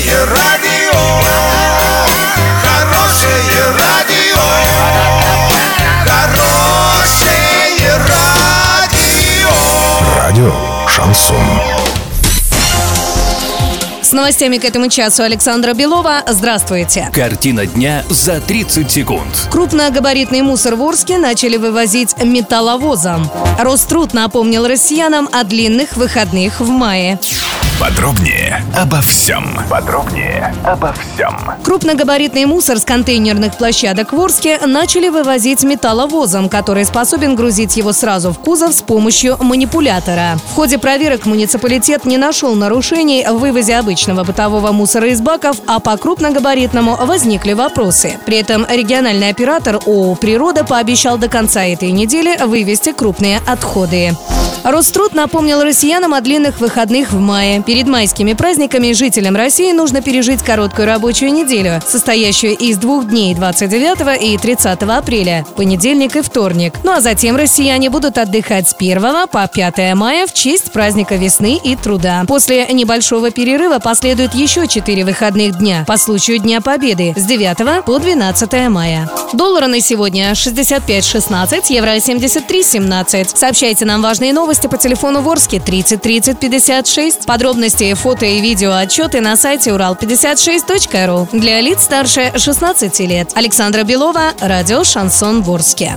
Хорошее радио, хорошее радио, хорошее радио. Радио Шансон. С новостями к этому часу Александра Белова. Здравствуйте. Картина дня за 30 секунд. Крупногабаритный мусор в Орске начали вывозить металловозом. Роструд напомнил россиянам о длинных выходных в мае. Подробнее обо всем. Подробнее обо всем. Крупногабаритный мусор с контейнерных площадок в Орске начали вывозить металловозом, который способен грузить его сразу в кузов с помощью манипулятора. В ходе проверок муниципалитет не нашел нарушений в вывозе обычного бытового мусора из баков, а по крупногабаритному возникли вопросы. При этом региональный оператор ООО «Природа» пообещал до конца этой недели вывести крупные отходы. Роструд напомнил россиянам о длинных выходных в мае. Перед майскими праздниками жителям России нужно пережить короткую рабочую неделю, состоящую из двух дней 29 и 30 апреля, понедельник и вторник. Ну а затем россияне будут отдыхать с 1 по 5 мая в честь праздника весны и труда. После небольшого перерыва последует еще 4 выходных дня по случаю Дня Победы с 9 по 12 мая. Доллары на сегодня 65.16, евро 73.17. Сообщайте нам важные новости по телефону Ворске 30 30 56. Подробности, фото и видео отчеты на сайте урал56.ру. Для лиц старше 16 лет. Александра Белова, радио «Шансон Ворске».